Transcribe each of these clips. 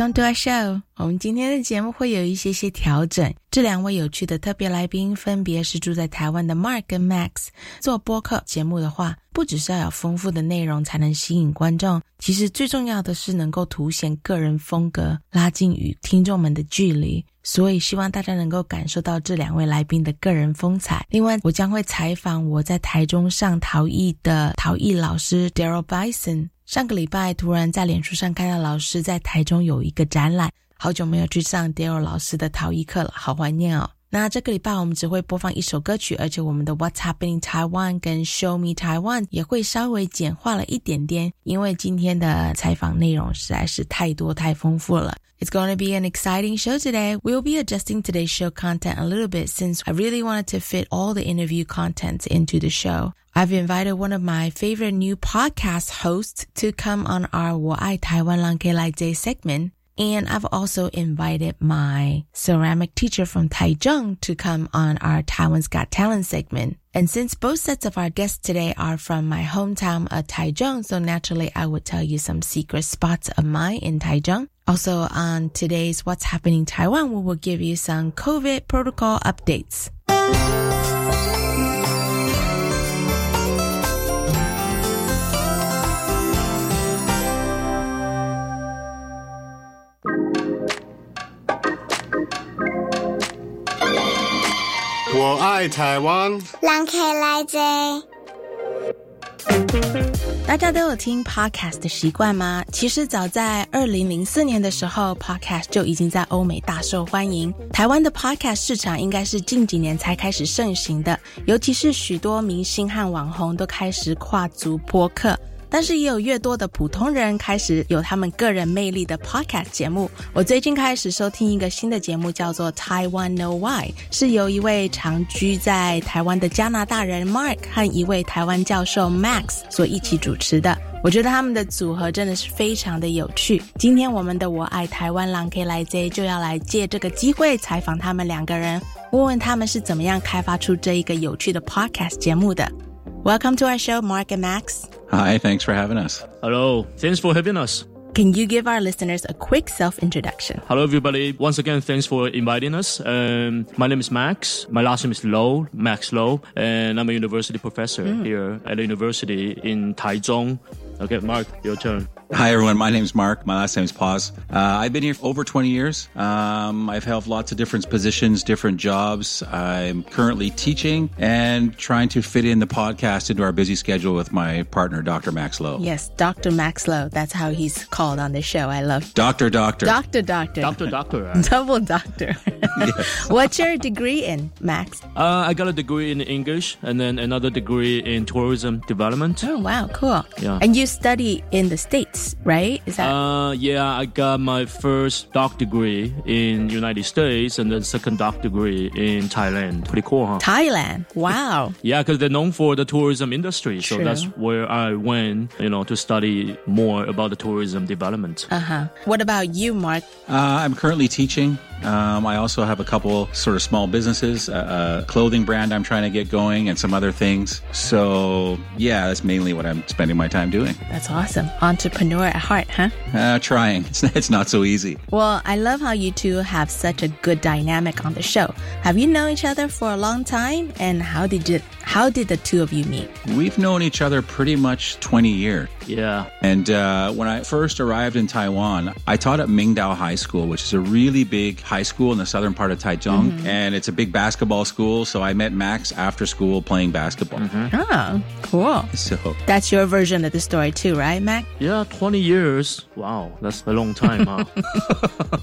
Come to our show。我们今天的节目会有一些些调整。这两位有趣的特别来宾分别是住在台湾的 Mark 跟 Max。做播客节目的话，不只是要有丰富的内容才能吸引观众，其实最重要的是能够凸显个人风格，拉近与听众们的距离。所以希望大家能够感受到这两位来宾的个人风采。另外，我将会采访我在台中上陶艺的陶艺老师 Daryl Bison。上个礼拜突然在脸书上看到老师在台中有一个展览，好久没有去上 Daryl 老师的陶艺课了，好怀念哦。那这个礼拜我们只会播放一首歌曲，而且我们的 What's Happening Taiwan 跟 Show Me Taiwan 也会稍微简化了一点点，因为今天的采访内容实在是太多太丰富了。It's going to be an exciting show today. We'll be adjusting today's show content a little bit since I really wanted to fit all the interview contents into the show. I've invited one of my favorite new podcast hosts to come on our Wai Taiwan Lang Lai Day segment. And I've also invited my ceramic teacher from Taichung to come on our Taiwan's Got Talent segment. And since both sets of our guests today are from my hometown of Taichung, so naturally I would tell you some secret spots of mine in Taichung. Also on today's What's Happening Taiwan, we will give you some COVID protocol updates. Taiwan. 大家都有听 podcast 的习惯吗？其实早在二零零四年的时候，podcast 就已经在欧美大受欢迎。台湾的 podcast 市场应该是近几年才开始盛行的，尤其是许多明星和网红都开始跨足播客。但是也有越多的普通人开始有他们个人魅力的 podcast 节目。我最近开始收听一个新的节目，叫做 Taiwan Know Why，是由一位长居在台湾的加拿大人 Mark 和一位台湾教授 Max 所一起主持的。我觉得他们的组合真的是非常的有趣。今天我们的我爱台湾狼 K 来 Z 就要来借这个机会采访他们两个人，问问他们是怎么样开发出这一个有趣的 podcast 节目的。Welcome to our show, Mark and Max. Hi, thanks for having us. Hello, thanks for having us. Can you give our listeners a quick self introduction? Hello, everybody. Once again, thanks for inviting us. Um, my name is Max. My last name is Lo, Max Lo, and I'm a university professor mm. here at a university in Taichung. Okay, Mark, your turn. Hi, everyone. My name's Mark. My last name is Paas. Uh, I've been here for over 20 years. Um, I've held lots of different positions, different jobs. I'm currently teaching and trying to fit in the podcast into our busy schedule with my partner, Dr. Max Lo. Yes, Dr. Max Lo. That's how he's called on the show. I love Doctor Doctor. Doctor Doctor. Doctor Doctor. Double Doctor. yes. What's your degree in, Max? Uh, I got a degree in English and then another degree in tourism development. Oh, wow. Cool. Yeah. And you study in the States right? Is that? Uh, yeah, I got my first doc degree in United States and then second doc degree in Thailand. Pretty cool, huh? Thailand. Wow. yeah, because they're known for the tourism industry, so that's where I went, you know, to study more about the tourism development. Uh huh. What about you, Mark? Uh, I'm currently teaching Um, I also have a couple sort of small businesses, a, a clothing brand I'm trying to get going, and some other things. So, yeah, that's mainly what I'm spending my time doing. That's awesome. Entrepreneur at heart, huh? Uh, trying. It's, it's not so easy. Well, I love how you two have such a good dynamic on the show. Have you known each other for a long time? And how did you, how did the two of you meet? We've known each other pretty much 20 years. Yeah. And uh, when I first arrived in Taiwan, I taught at Mingdao High School, which is a really big high school in the southern part of Taichung. And it's a big basketball school. So I met Max after school playing basketball. Oh, cool. So That's your version of the story too, right, Max? Yeah, 20 years. Wow, that's a long time, huh?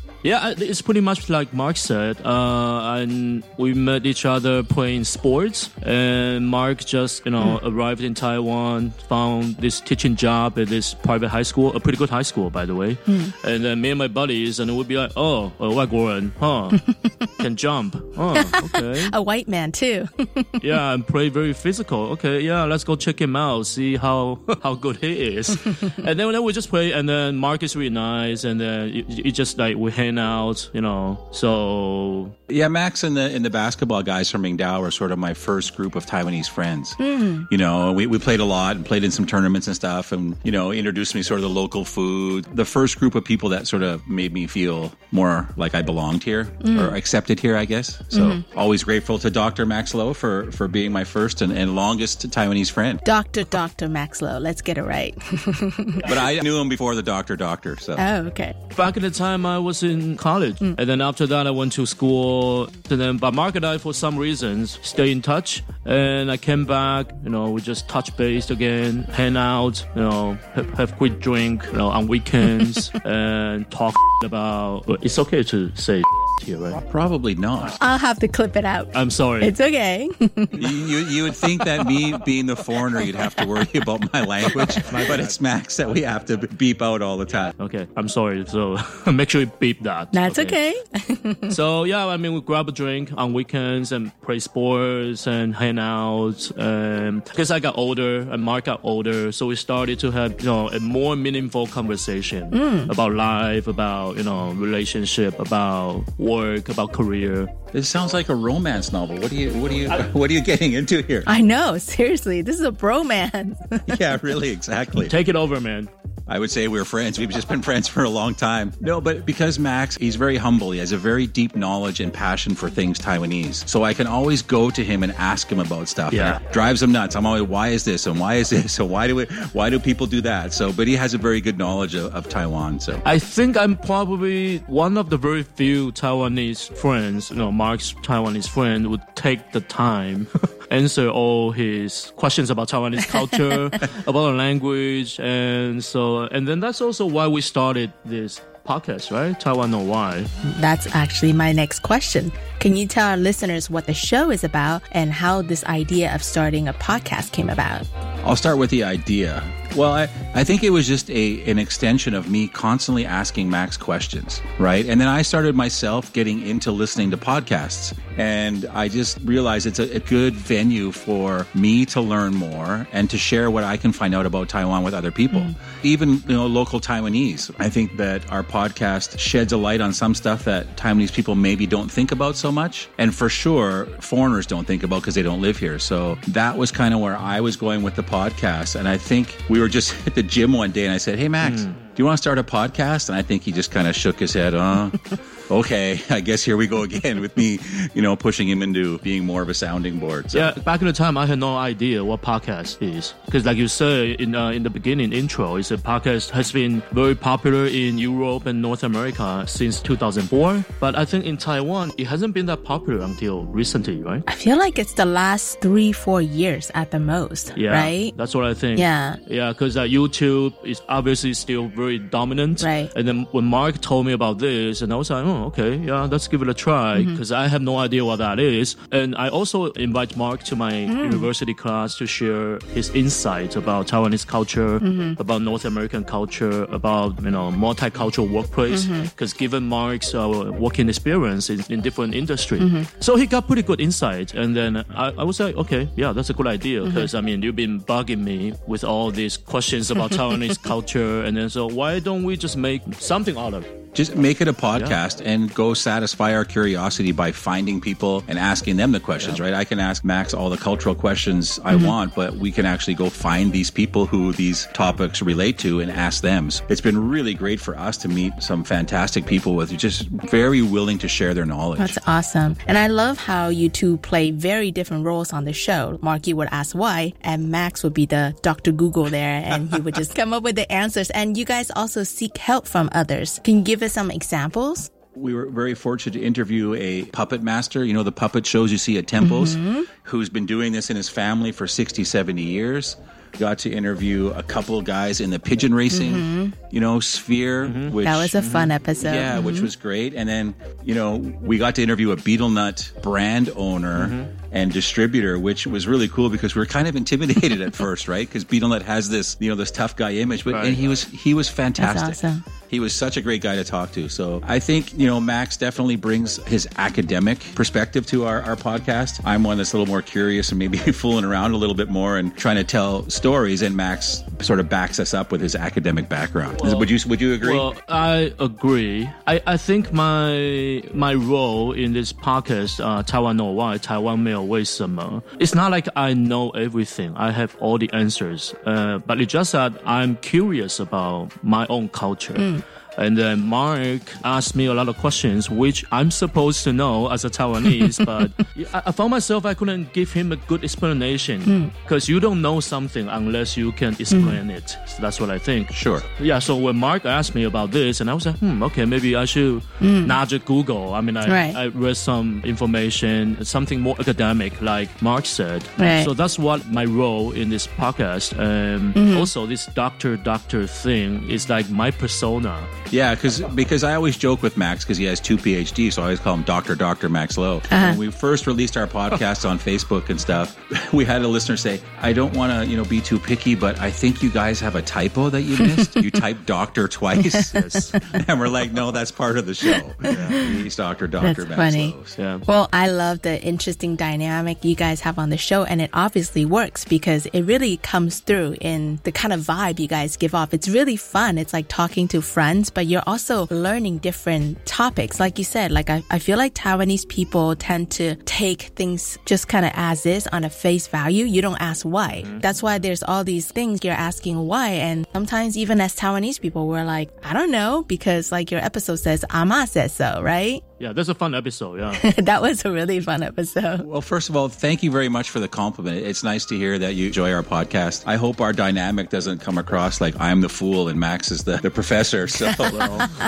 yeah, it's pretty much like Mark said. Uh, and we met each other playing sports. And Mark just you know mm. arrived in Taiwan, found this teaching job at this private high school, a pretty good high school by the way. Mm. And then me and my buddies, and it would be like, oh, a white woman, huh? Can jump, oh, okay. a white man too. yeah, and play very physical. Okay, yeah, let's go check him out, see how how good he is. and then, then we just play, and then Mark is really nice, and then it, it just like we hang out, you know. So yeah, Max and the and the basketball guys from Mingdao are sort of my first group of Taiwan Taiwanese friends. Hmm. You know, we, we played a lot and played in some tournaments and stuff, and you know, introduced me sort of the local food. The first group of people that sort of made me feel more like I belonged here hmm. or accepted here, I guess. So hmm. always grateful to Dr. Max Lo for for being my first and, and longest Taiwanese friend. Dr. Dr. Max Maxlow. Let's get it right. But I knew him before the doctor doctor. So oh, okay. back in the time I was in college, and then after that I went to school. And then, but Mark and I, for some reasons, stay in touch. And I came back, you know, we just touch base again, hang out, you know, have, have quick drink, you know, on weekends, and talk about. It's okay to say here, right? probably not. I'll have to clip it out. I'm sorry. It's okay. you, you you would think that me being the foreigner, you'd have to worry about my language, but it's Max that we have to beep out all the time. Okay, I'm sorry. So make sure you beep that. That's okay. So yeah, I mean, we grab a drink on weekends and play sports and hang out. Um, because I got older and Mark got older, so we started to have you know a more meaningful conversation about life, about you know relationship, about work, about career. This sounds like a romance novel. What are you what are you what are you getting into here? I know. Seriously, this is a bromance. yeah, really, exactly. Take it over, man. I would say we're friends. We've just been friends for a long time. No, but because Max, he's very humble. He has a very deep knowledge and passion for things Taiwanese. So I can always go to him and ask him about stuff. Yeah. And it drives him nuts. I'm always, why is this? And why is this? And why do it, why do people do that? So, but he has a very good knowledge of, of Taiwan. So I think I'm probably one of the very few Taiwanese friends, you know, Mark's Taiwanese friend would take the time answer all his questions about Taiwanese culture, about the language, and so and then that's also why we started this podcast, right? Taiwan No Why. That's actually my next question. Can you tell our listeners what the show is about and how this idea of starting a podcast came about? I'll start with the idea. Well, I, I think it was just a an extension of me constantly asking Max questions, right? And then I started myself getting into listening to podcasts. And I just realized it's a, a good venue for me to learn more and to share what I can find out about Taiwan with other people. Mm. Even, you know, local Taiwanese. I think that our podcast sheds a light on some stuff that Taiwanese people maybe don't think about so much. And for sure, foreigners don't think about because they don't live here. So that was kind of where I was going with the podcast. And I think we were just at the gym one day and I said, Hey, Max, do you want to start a podcast? And I think he just kind of shook his head, uh, okay, I guess here we go again with me, you know, pushing him into being more of a sounding board. So Yeah, back in the time, I had no idea what podcast is because, like you said in uh, in the beginning intro, is a podcast has been very popular in Europe and North America since 2004. But I think in Taiwan, it hasn't been that popular until recently, right? I feel like it's the last three, four years at the most, Yeah, right? That's what I think. Yeah. yeah, because uh, YouTube is obviously still very dominant. Right. And then when Mark told me about this, and I was like, oh, okay, yeah, let's give it a try, Mm-hmm. because I have no idea what that is. And I also invite Mark to my Mm. university class to share his insight about Taiwanese culture, Mm-hmm. about North American culture, about you know multicultural workplace. Mm-hmm. Because given Mark's uh, working experience in, in different industry, Mm-hmm. so he got pretty good insight. And then I, I was like, okay, yeah, that's a good idea. Mm-hmm. Because I mean, you've been bugging me with all these questions about Taiwanese culture, and then so why don't we just make something out of it? Just make it a podcast and go satisfy our curiosity by finding people and asking them the questions, right? I can ask Max all the cultural questions I mm-hmm. want, but we can actually go find these people who these topics relate to and ask them. So it's been really great for us to meet some fantastic people with just very willing to share their knowledge. That's awesome. And I love how you two play very different roles on the show. Marky would ask why, and Max would be the Dr. Google there, and he would just come up with the answers. And you guys also seek help from others. Can you give us some examples? we were very fortunate to interview a puppet master, you know, the puppet shows you see at temples, mm-hmm. who's been doing this in his family for 60, 70 years. Got to interview a couple of guys in the pigeon racing, mm-hmm. you know, sphere. Mm-hmm. Which, That was a fun episode. yeah, which was great. And then, you know, we got to interview a Betel Nut brand owner and distributor, which was really cool because we were kind of intimidated at first, right? Because Betel Nut has this, you know, this tough guy image, but and he was he was fantastic. awesome. He was such a great guy to talk to. So I think, you know, Max definitely brings his academic perspective to our, our podcast. I'm one that's a little more curious and maybe fooling around a little bit more and trying to tell stories. And Max sort of backs us up with his academic background. Well- would you would you agree? Well, I agree. I, I think my my role in this podcast, uh, Taiwan No Why, Taiwan 没 有为什么, it's not like I know everything. I have all the answers. Uh, but it's just that I'm curious about my own culture. And then Mark asked me a lot of questions, which I'm supposed to know as a Taiwanese, but I, found myself I couldn't give him a good explanation hmm. because you don't know something unless you can hmm. explain it. So that's what I think. sure. Yeah, so when Mark asked me about this, and I was like, hmm, okay, maybe I should hmm. not just Google. I mean, I, Right. I read some information, something more academic, like Mark said. Right. So that's what my role in this podcast. Um, Also, this doctor doctor thing is like my persona. Yeah, because because I always joke with Max because he has two PhDs, so I always call him Doctor Doctor Max Lo. Uh-huh. When we first released our podcast on Facebook and stuff, we had a listener say, "I don't want to, you know, be too picky, but I think you guys have a typo that you missed. you typed Doctor twice." Yes. and we're like, "No, that's part of the show. He's Doctor Doctor Max funny. Lo." yeah. Well, I love the interesting dynamic you guys have on the show, and it obviously works because it really comes through in the kind of vibe you guys give off. It's really fun. It's like talking to friends, but you're also learning different topics. Like you said, like I, I feel like Taiwanese people tend to take things just kind of as is on a face value. You don't ask why. Mm-hmm. That's why there's all these things you're asking why. And sometimes even as Taiwanese people, we're like, I don't know, because like your episode says, Ama says so, right? Yeah, that's a fun episode. Yeah. that was a really fun episode. Well, first of all, thank you very much for the compliment. It's nice to hear that you enjoy our podcast. I hope our dynamic doesn't come across like I'm the fool and Max is the, the professor. So,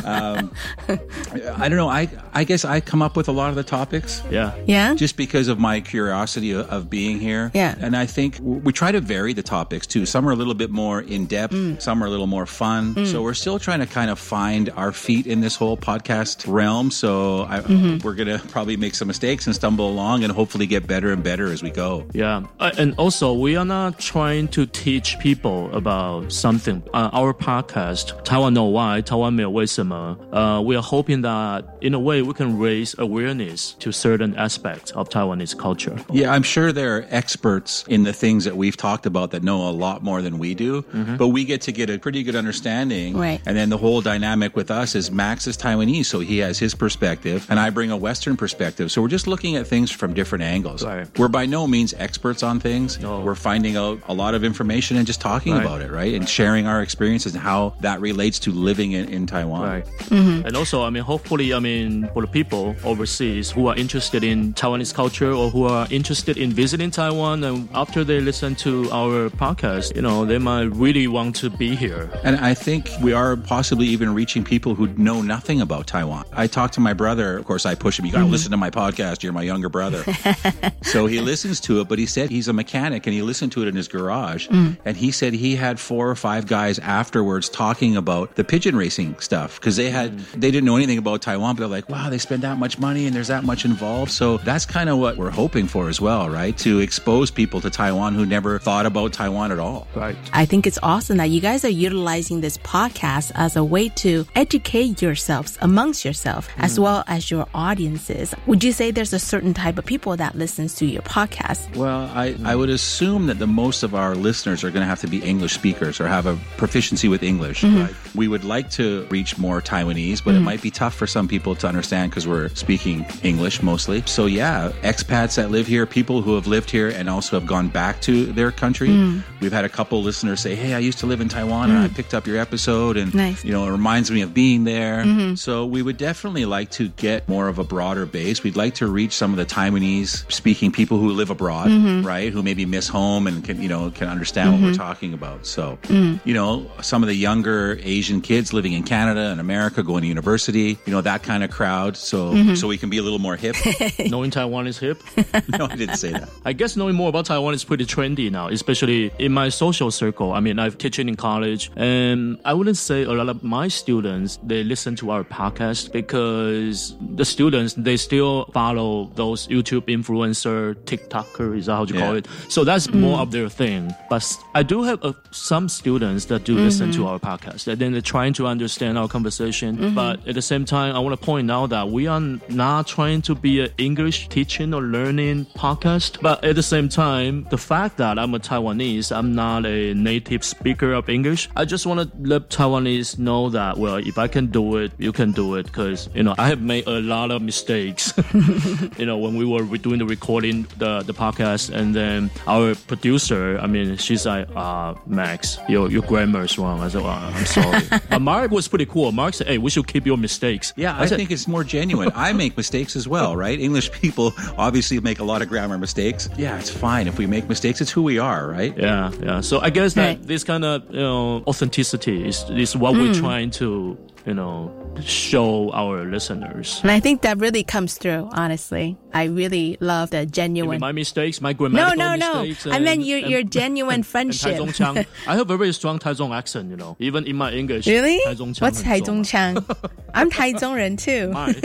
um, I don't know. I, I guess I come up with a lot of the topics yeah. Yeah. just because of my curiosity of, of being here. Yeah. And I think we try to vary the topics too. Some are a little bit more in depth, Mm. some are a little more fun. So we're still trying to kind of find our feet in this whole podcast realm. So I, mm-hmm. we're going to probably make some mistakes and stumble along and hopefully get better and better as we go. Yeah. Uh, and also, we are not trying to teach people about something. Uh, our podcast, Taiwan No Why, Taiwan 没有为什么, uh, we are hoping that in a way we can raise awareness to certain aspects of Taiwanese culture. Yeah, I'm sure there are experts in the things that we've talked about that know a lot more than we do, mm-hmm. but we get to get a pretty good understanding. Right. And then the whole dynamic with us is Max is Taiwanese, so he has his perspective and I bring a Western perspective. So we're just looking at things from different angles. Right. We're by no means experts on things. No. We're finding out a lot of information and just talking Right. about it, right? And sharing our experiences and how that relates to living in, in Taiwan. Right. Mm-hmm. And also, I mean, hopefully, I mean, for the people overseas who are interested in Taiwanese culture or who are interested in visiting Taiwan, and after they listen to our podcast, you know, they might really want to be here. And I think we are possibly even reaching people who know nothing about Taiwan. I talked to my brother. Of course, I push him. You got to mm-hmm. listen to my podcast. You're my younger brother. so he listens to it, but he said he's a mechanic and he listened to it in his garage. Mm. And he said he had four or five guys afterwards talking about the pigeon racing stuff because they had, mm. they didn't know anything about Taiwan, but they're like, wow, they spend that much money and there's that much involved. So that's kind of what we're hoping for as well, right? To expose people to Taiwan who never thought about Taiwan at all. Right. I think it's awesome that you guys are utilizing this podcast as a way to educate yourselves amongst yourself, as mm. well as your audiences. Would you say there's a certain type of people that listens to your podcast? Well, I, I would assume that the most of our listeners are going to have to be English speakers or have a proficiency with English. Mm-hmm. Right? We would like to reach more Taiwanese, but it mm-hmm. might be tough for some people to understand because we're speaking English mostly. So yeah, expats that live here, people who have lived here and also have gone back to their country. Mm. We've had a couple listeners say, "Hey, I used to live in Taiwan and I mm. picked up your episode, and Nice. you know, it reminds me of being there." Mm-hmm. So we would definitely like to get more of a broader base. We'd like to reach some of the Taiwanese speaking people who live abroad, mm-hmm. right? Who maybe miss home and can, you know, can understand what we're mm-hmm. talking about. So, mm. you know, some of the younger Asian kids living in Canada and America going to university, you know, that kind of crowd. So, mm-hmm. so we can be a little more hip. Knowing Taiwan is hip. no, I didn't say that. I guess knowing more about Taiwan is pretty trendy now, especially in my social circle. I mean, I've teaching in college, and I wouldn't say a lot of my students they listen to our podcast because the students they still follow those YouTube influencer, TikToker, is that how you call it? So that's mm. more of their thing. But I do have uh, some students that do listen to mm-hmm. our podcast, and then they're trying to understand our conversation. Mm-hmm. But at the same time, I want to point out that we are not trying to be an English teaching or learning podcast. But at the same time, the fact that I'm a Taiwanese, I'm not a native speaker of English. I just want to let Taiwanese know that well, if I can do it, you can do it. Because you know, I have made a lot of mistakes. you know, when we were doing the recording, the the podcast, and then our producer, I mean, she's like, uh, Max, your your grammar is wrong. I said, well, I'm sorry. but Mark was pretty cool. Mark said, hey, we should keep your mistakes. Yeah, I, said, think it's more genuine. I make mistakes as well, right? English people obviously make a lot of grammar mistakes. Yeah, it's fine if we make mistakes. It's who we are, right? Yeah, yeah. So I guess that Right. this kind of you know authenticity is is what we're trying to you know show our listeners. And I think that really comes through, honestly. I really love the I mean, genuine. my mistakes, my No, grammatical no, no. mistakes. I meant and- your, and- your genuine and friendship. Taichung Chang. I have a very strong Taichung accent, you know, even in my English. Really? Taichung Chang What's 很重 Taichung Chang? I'm Taichung too. My.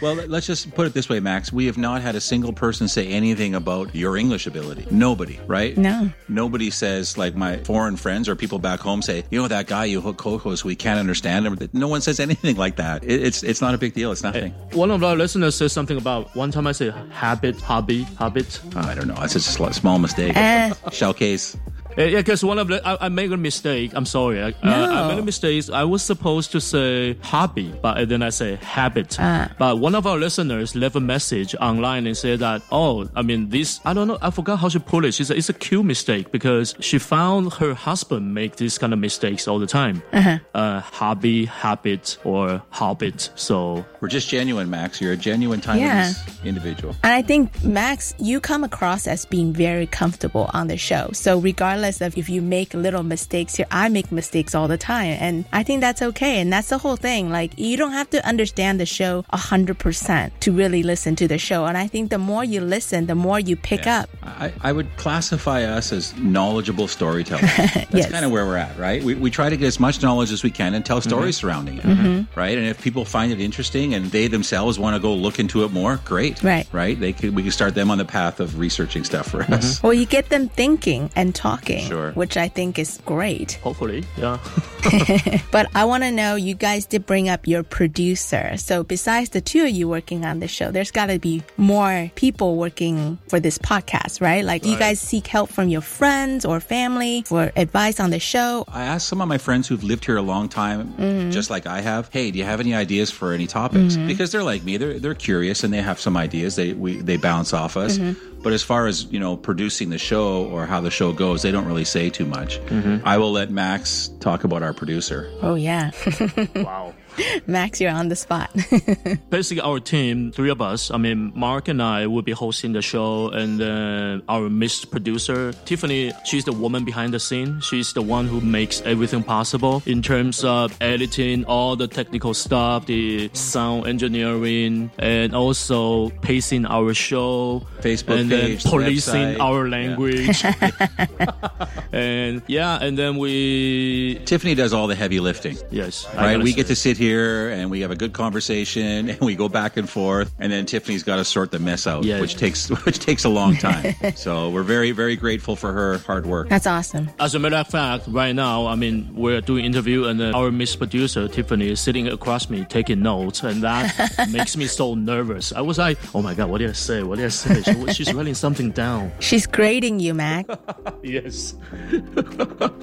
Well, let's just put it this way, Max. We have not had a single person say anything about your English ability. Nobody, right? No. Nobody says, like my foreign friends or people back home say, you know, that guy you hook co-host, we can't understand him. No one says anything like that. It, it's it's not a big deal. It's nothing. One of our listeners said something about one time I said habit, hobby, habit. I don't know. It's just a small mistake. Eh. Shell case. Uh, yeah, because one of the I, I made a mistake. I'm sorry. I, uh, I made a mistake. I was supposed to say hobby, but then I say habit. But one of our listeners left a message online and said that, oh, I mean, this, I don't know, I forgot how she put it. She said it's a cute mistake because she found her husband make these kind of mistakes all the time. Uh, hobby, habit, or hobbit. So We're just genuine, Max. You're a genuine Taiwanese Yeah. individual. And I think, Max, you come across as being very comfortable on the show. So, regardless of if you make little mistakes here, I make mistakes all the time. And I think that's okay. And that's the whole thing. Like, you don't have to understand the show 100% to really listen to the show. And I think the more you listen, the more you pick up. I, I would classify us as knowledgeable storytellers. That's Yes. kind of where we're at, right? We, we try to get as much knowledge as we can and tell mm-hmm. stories surrounding it, mm-hmm. right? And if people find it interesting and they themselves want to go look into it more, great, Right. Right? They could we can start them on the path of researching stuff for mm-hmm. us. Well, you get them thinking and talking, Sure. which I think is great. hopefully, yeah. But I want to know, you guys did bring up your producer. So besides the two of you working on the show, there's got to be more people working for this podcast, right? Like you guys seek help from your friends or family for advice on the show. I asked some of my friends who've lived here a long time, mm-hmm. just like I have, hey, do you have any ideas for any topics? Mm-hmm. Because they're like me, they're they're curious and they have some ideas. They we they bounce off us. Mm-hmm. But as far as you know, producing the show or how the show goes, they don't really say too much. Mm-hmm. I will let Max talk about our producer. Oh, yeah. wow. Max, you're on the spot. basically our team, three of us. I mean, Mark and I will be hosting the show, and then our Miss producer Tiffany. She's the woman behind the scene. She's the one who makes everything possible in terms of editing, all the technical stuff, the sound engineering, and also pacing our show, Facebook and page, then policing website. our Yeah. language. and yeah, and then we Tiffany does all the heavy lifting. yes, Right, we get to sit here and we have a good conversation and we go back and forth and then Tiffany's got to sort the mess out, Yeah. which takes which takes a long time. so we're very very grateful for her hard work. That's awesome. As a matter of fact, right now, I mean, we're doing interview, and then our Miss Producer Tiffany is sitting across me taking notes, and that makes me so nervous. I was like, "Oh my god, what did I say? What did I say?" She, she's writing something down. She's grading you, Mac. Yes.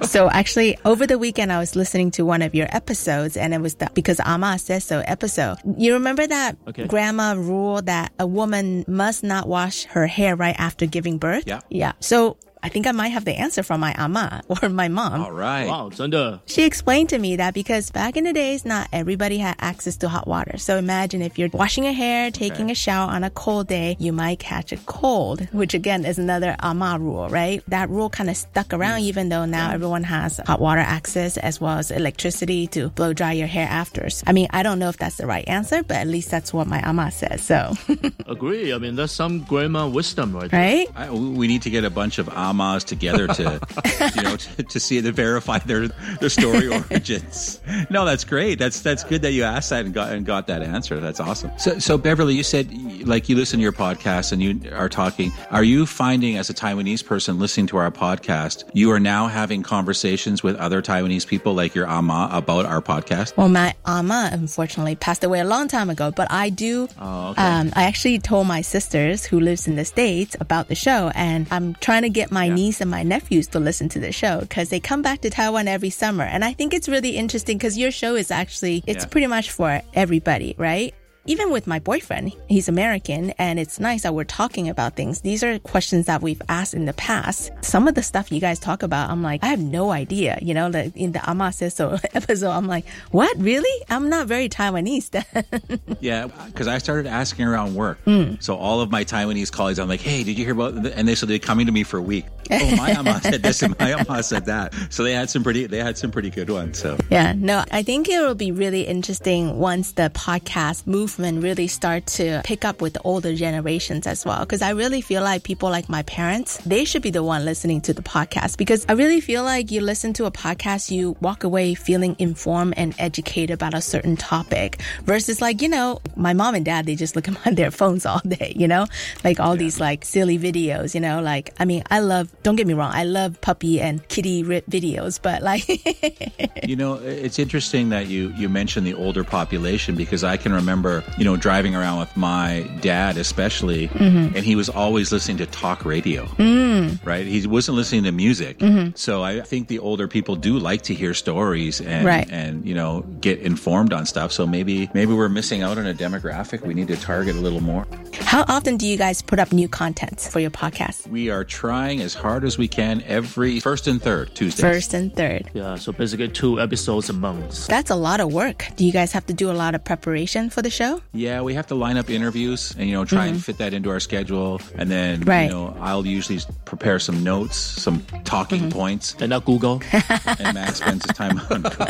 so actually, over the weekend, I was listening to one of your episodes, and it was the because Ama says so episode. You remember that Okay. grandma rule that a woman must not wash her hair right after giving birth? Yeah. Yeah. So I think I might have the answer from my ama or my mom. All right. Wow, 真的 She explained to me that because back in the days, not everybody had access to hot water. So imagine if you're washing your hair, taking a shower on a cold day, you might catch a cold, which again is another ama rule, right? That rule kind of stuck around even though now everyone has hot water access as well as electricity to blow dry your hair after. I mean, I don't know if that's the right answer, but at least that's what my ama says. So, agree. I mean, that's some grandma wisdom right right? I, we need to get a bunch of amas together to, you know, to, to see to verify their their story origins. No, that's great. That's that's good that you asked that and got and got that answer. That's awesome. So, so Beverly, you said like you listen to your podcast and you are talking. Are you finding as a Taiwanese person listening to our podcast, you are now having conversations with other Taiwanese people like your ama about our podcast? Well, my ama unfortunately passed away a long time ago, but I do. Oh, okay. um, I actually told my sisters who lives in the states about the show, and I'm trying to get my niece and my nephews to listen to the show because they come back to Taiwan every summer, and I think it's really interesting because your show is actually it's Yeah. pretty much for everybody, right? Even with my boyfriend, he's American, and it's nice that we're talking about things. These are questions that we've asked in the past. Some of the stuff you guys talk about, I'm like, I have no idea. You know, like in the Ama says so episode, I'm like, what really? I'm not very Taiwanese. Yeah, because I started asking around work. Hmm. So all of my Taiwanese colleagues, I'm like, "Hey, did you hear about?" th-" And they so they coming to me for a week. Oh, my ama said this, and my ama said that. So they had some pretty, they had some pretty good ones. So Yeah, no, I think it will be really interesting once the podcast movement really start to pick up with the older generations as well. Cause I really feel like people like my parents, they should be the one listening to the podcast because I really feel like you listen to a podcast, you walk away feeling informed and educated about a certain topic versus like, you know, my mom and dad, they just look at their phones all day, you know, like all these like silly videos, you know, like, I mean, I love, don't get me wrong, I love puppy and kitty rip videos, but like, you know, it's interesting that you you mentioned the older population because I can remember, you know, driving around with my dad, especially, Mm-hmm. and he was always listening to talk radio. Mm. Right, he wasn't listening to music. So I think the older people do like to hear stories and Right. and you know get informed on stuff. So maybe maybe we're missing out on a demographic we need to target a little more. How often do you guys put up new content for your podcast? We are trying as hard as we can every first and third Tuesdays. First and third. Yeah, so basically two episodes a month. That's a lot of work. Do you guys have to do a lot of preparation for the show? Yeah, we have to line up interviews and you know try and fit that into our schedule, and then Mm-hmm. Right. you know I'll usually prepare some notes, some talking Mm-hmm. points, And now Google. and Max spends his time on. Google.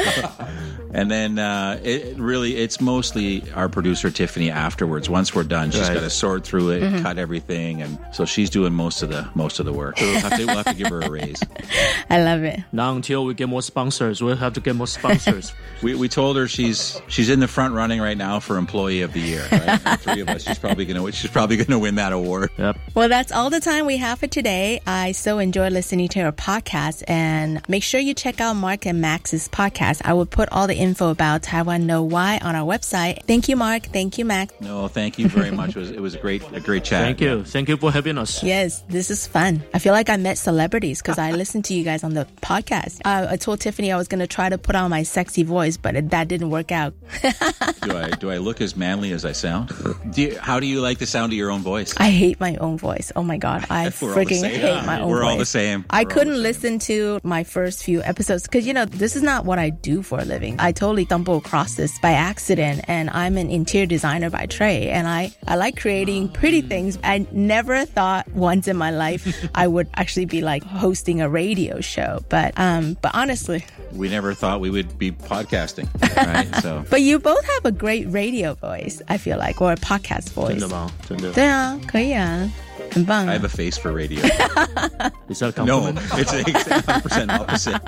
And then uh, it it really it's mostly our producer Tiffany afterwards. Once we're done, she's Right. got to sort through it, Mm-hmm. cut everything, and so she's doing most of the most of the work. We'll have to, we'll have to give her a raise. I love it. now until we get more sponsors, we'll have to get more sponsors. We, we told her she's she's in the front running right now for employee of the year. Right? the three of us, she's probably gonna she's probably gonna win that award. yep. Well, that's all the time we have for today. I so enjoy listening to your podcast and make sure you check out Mark and Max's podcast. I will put all the info about Taiwan No Why on our website. Thank you, Mark. Thank you, Max. No, thank you very much. It was a great a great chat. Thank you. Thank you for having us. Yes, this is fun. I feel like I met celebrities because I listened to you guys on the podcast. Uh, I told Tiffany I was going to try to put on my sexy voice, but it, that didn't work out. Do I do I look as manly as I sound? Do you, how do you like the sound of your own voice? I hate my own voice. Oh my god, I We're all the freaking hate Yeah, my own voice. we're voice. all the same. I We're couldn't same. listen to my first few episodes because you know this is not what I do for a living. I totally stumbled across this by accident, and I'm an interior designer by trade, and I I like creating pretty things. I never thought once in my life I would actually be like hosting a radio show, but um, but honestly, We never thought we would be podcasting, right? So but you both have a great radio voice. I feel like or a podcast 真 voice 的。吗？真的。对啊，可以啊。 很棒。 I have a face for radio. Is that a no, compliment? it's 100% opposite.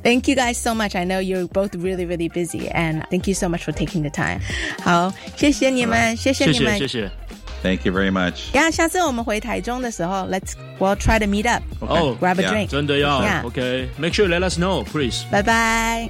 Thank you guys so much. I know you're both really, really busy, and thank you so much for taking the time. 好，谢谢你们，谢谢谢你们谢谢。谢。 Thank you very much. 呀，下次我们回台中的时候，Let's we'll try to meet up. Oh, Grab a Yeah. drink. 真的要 Yeah. OK。Make sure let us know, please. 拜拜。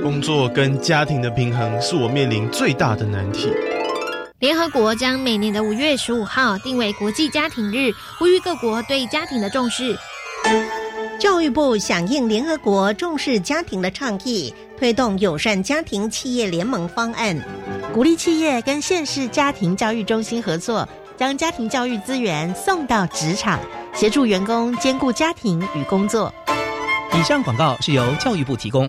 工作跟家庭的平衡是我面临最大的难题。联合国将每年的五月十五号定为国际家庭日，呼吁各国对家庭的重视。教育部响应联合国重视家庭的倡议，推动友善家庭企业联盟方案，鼓励企业跟县市家庭教育中心合作，将家庭教育资源送到职场，协助员工兼顾家庭与工作。以上广告是由教育部提供。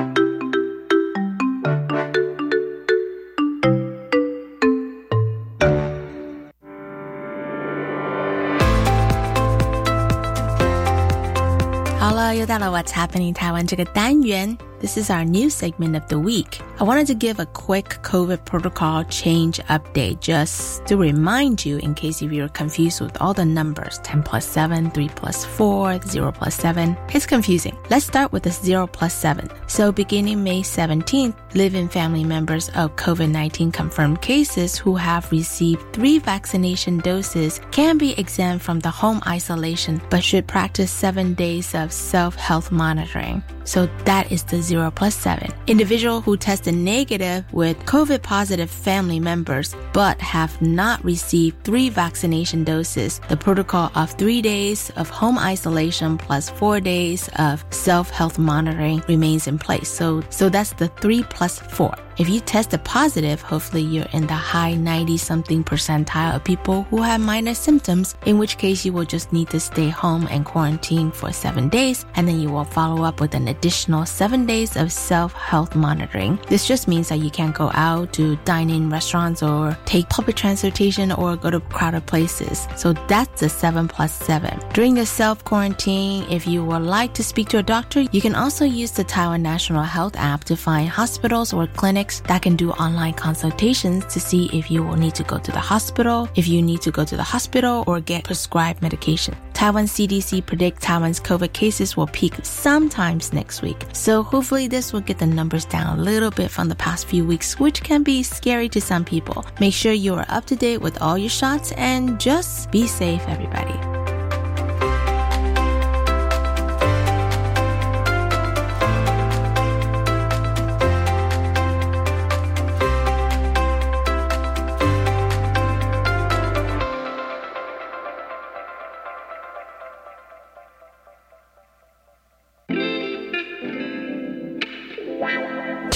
到了 What's Happening 台湾这个单元。This is our new segment of the week. I wanted to give a quick COVID protocol change update just to remind you in case if you're confused with all the numbers 10 plus 7, 3 plus 4, 0 plus 7. It's confusing. Let's start with the 0 plus 7. So beginning May 17th, live-in family members of COVID-19 confirmed cases who have received three vaccination doses can be exempt from the home isolation but should practice seven days of self-health monitoring. So that is the 0 plus 7. Individual who tested negative with COVID positive family members but have not received three vaccination doses, the protocol of three days of home isolation plus four days of self-health monitoring remains in place. So, so that's the three plus four. If you test a positive, hopefully you're in the high 90 something percentile of people who have minor symptoms, in which case you will just need to stay home and quarantine for seven days, and then you will follow up with an additional seven days of self health monitoring. This just means that you can't go out to dine in restaurants or take public transportation or go to crowded places. So that's the seven plus seven. During the self quarantine, if you would like to speak to a doctor, you can also use the Taiwan National Health app to find hospitals or clinics that can do online consultations to see if you will need to go to the hospital, if you need to go to the hospital or get prescribed medication. Taiwan CDC predict Taiwan's COVID cases will peak sometimes next week. So hopefully this will get the numbers down a little bit from the past few weeks, which can be scary to some people. Make sure you are up to date with all your shots and just be safe, everybody.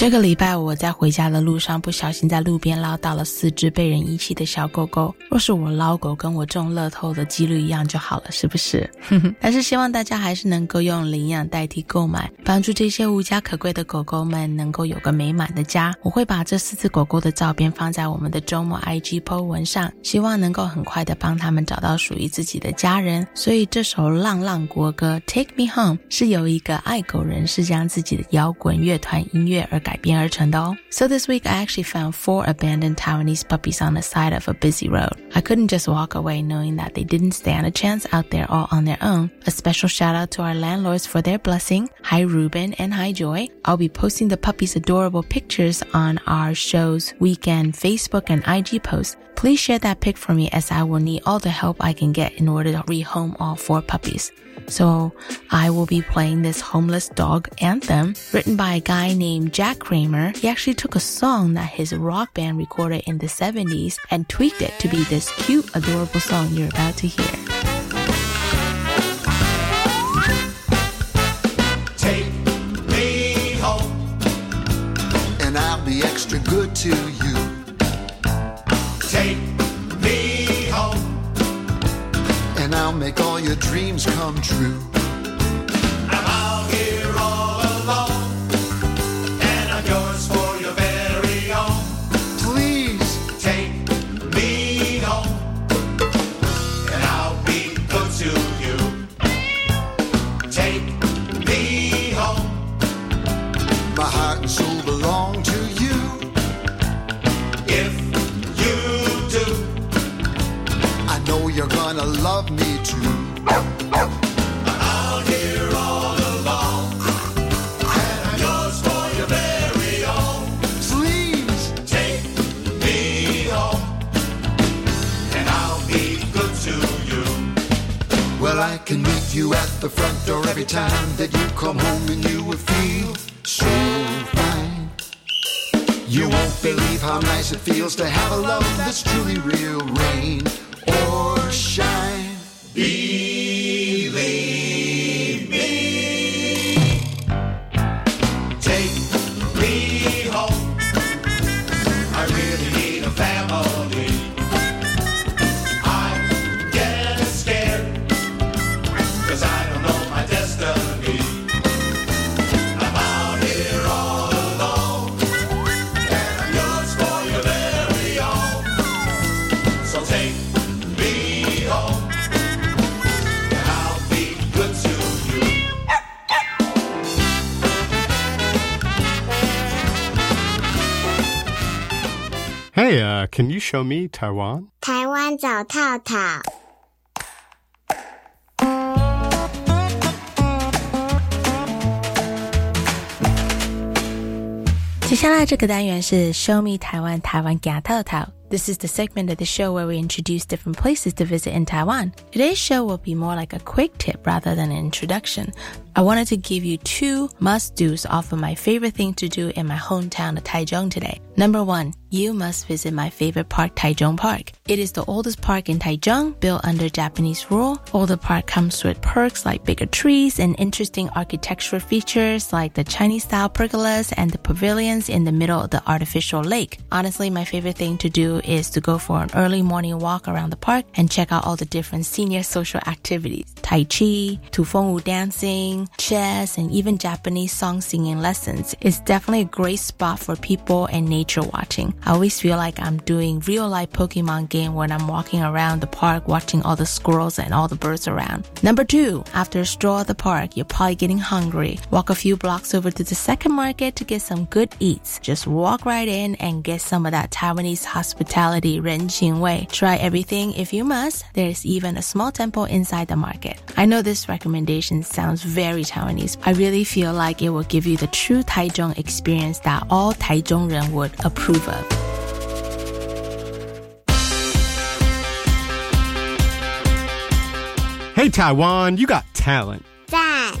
这个礼拜我在回家的路上，不小心在路边捞到了四只被人遗弃的小狗狗。若是我捞狗跟我中乐透的几率一样就好了，是不是？但是希望大家还是能够用领养代替购买，帮助这些无家可归的狗狗们能够有个美满的家。我会把这四只狗狗的照片放在我们的周末 IG po 文上，希望能够很快的帮他们找到属于自己的家人。所以这首浪浪国歌《Take Me Home》是由一个爱狗人士将自己的摇滚乐团音乐而。改编而成的哦。So this week I actually found four abandoned Taiwanese puppies on the side of a busy road. I couldn't just walk away knowing that they didn't stand a chance out there all on their own. A special shout out to our landlords for their blessing. Hi Ruben and hi Joy. I'll be posting the puppies' adorable pictures on our show's weekend Facebook and IG posts. Please share that pic for me as I will need all the help I can get in order to rehome all four puppies. So I will be playing this homeless dog anthem written by a guy named Jack Kramer. He actually took a song that his rock band recorded in the 70s and tweaked it to be this cute, adorable song you're about to hear. Take me home, and I'll be extra good to you. Take I'll make all your dreams come true. I'm out here the front door every time that you come home, and you will feel so fine. You won't believe how nice it feels to have a love that's truly real, rain or shine. Hey, uh, can you show me Taiwan? 台湾走透透。接下来这个单元是 Show Me Taiwan 台湾假套套。This is the segment of the show where we introduce different places to visit in Taiwan. Today's show will be more like a quick tip rather than an introduction, I wanted to give you two must-dos off of my favorite thing to do in my hometown of Taichung today. Number one, you must visit my favorite park, Taichung Park. It is the oldest park in Taichung, built under Japanese rule. All the park comes with perks like bigger trees and interesting architectural features like the Chinese-style pergolas and the pavilions in the middle of the artificial lake. Honestly, my favorite thing to do is to go for an early morning walk around the park and check out all the different senior social activities. Tai Chi, Tufengwu dancing, Chess jazz, and even Japanese song singing lessons. It's definitely a great spot for people and nature watching. I always feel like I'm doing real life Pokemon game when I'm walking around the park watching all the squirrels and all the birds around. Number two, after a stroll at the park, you're probably getting hungry. Walk a few blocks over to the second market to get some good eats. Just walk right in and get some of that Taiwanese hospitality Renqin way. Try everything if you must. There's even a small temple inside the market. I know this recommendation sounds very Taiwanese. I really feel like it will give you the true Taichung experience that all Taichungren would approve of. Hey, Taiwan, you got talent. 赞。